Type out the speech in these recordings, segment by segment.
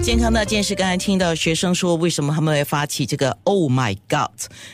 健康那件事，刚才听到学生说，为什么他们会发起这个 “Oh my God”？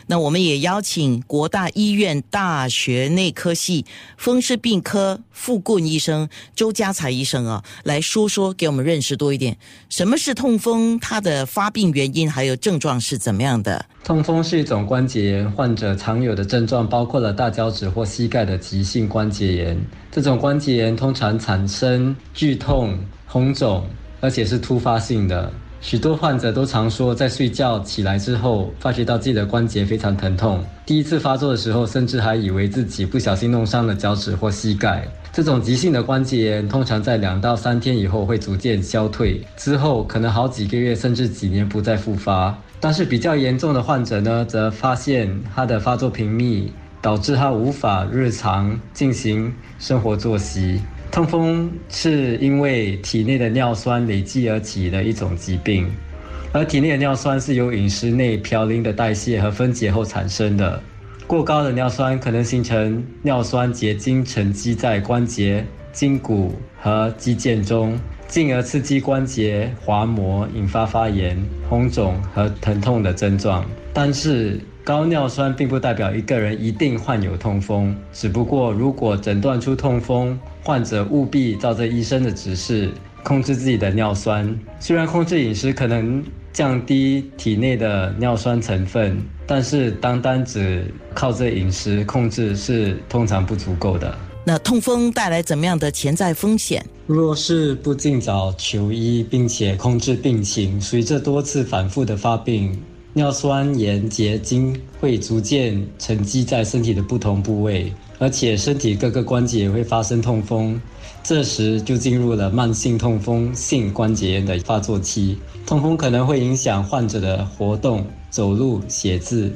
那我们也邀请国大医院大学内科系风湿病科副顾医生周家才医生啊，来说说，给我们认识多一点，什么是痛风，它的发病原因还有症状是怎么样的？痛风是一种关节炎，患者常有的症状包括了大脚趾或膝盖的急性关节炎。这种关节炎通常产生剧痛、红肿。而且是突发性的，许多患者都常说，在睡觉起来之后，发觉到自己的关节非常疼痛。第一次发作的时候，甚至还以为自己不小心弄伤了脚趾或膝盖。这种急性的关节炎通常在两到三天以后会逐渐消退，之后可能好几个月甚至几年不再复发。但是比较严重的患者呢，则发现他的发作频密导致他无法日常进行生活作息。痛风是因为体内的尿酸累积而起的一种疾病，而体内的尿酸是由饮食内嘌呤的代谢和分解后产生的。过高的尿酸可能形成尿酸结晶沉积在关节、筋骨和肌腱中，进而刺激关节滑膜，引发发炎、红肿和疼痛的症状。但是，高尿酸并不代表一个人一定患有痛风，只不过如果诊断出痛风，患者务必照着医生的指示控制自己的尿酸。虽然控制饮食可能降低体内的尿酸成分，但是单单只靠着饮食控制是通常不足够的。那痛风带来怎么样的潜在风险？若是不尽早求医，并且控制病情，随着多次反复的发病。尿酸盐结晶会逐渐沉积在身体的不同部位，而且身体各个关节会发生痛风，这时就进入了慢性痛风性关节炎的发作期。痛风可能会影响患者的活动、走路、写字，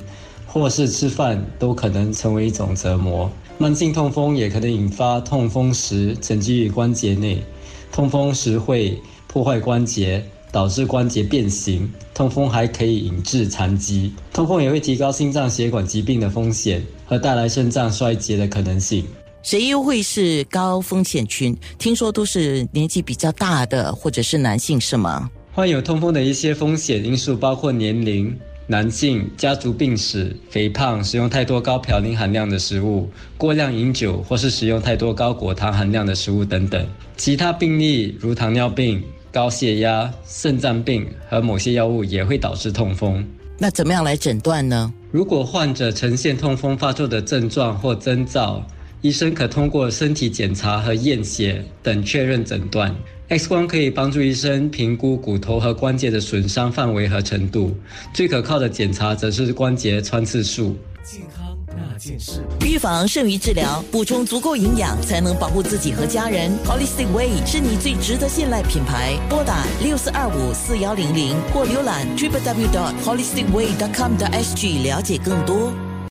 或是吃饭，都可能成为一种折磨。慢性痛风也可能引发痛风石沉积于关节内，痛风石会破坏关节。导致关节变形，痛风还可以引致残疾。痛风也会提高心脏血管疾病的风险和带来肾脏衰竭的可能性。谁又会是高风险群？听说都是年纪比较大的或者是男性，是吗？患有痛风的一些风险因素包括年龄、男性、家族病史、肥胖、食用太多高嘌呤含量的食物、过量饮酒或是食用太多高果糖含量的食物等等。其他病例如糖尿病。高血压、肾脏病和某些药物也会导致痛风。那怎么样来诊断呢？如果患者呈现痛风发作的症状或征兆，医生可通过身体检查和验血等确认诊断。X 光可以帮助医生评估骨头和关节的损伤范围和程度。最可靠的检查则是关节穿刺术。健康。那件事，预防胜于治疗，补充足够营养才能保护自己和家人。Holistic Way 是你最值得信赖品牌。拨打六四二五四幺零零或浏览 triplew dot holisticway dot com 的 SG 了解更多。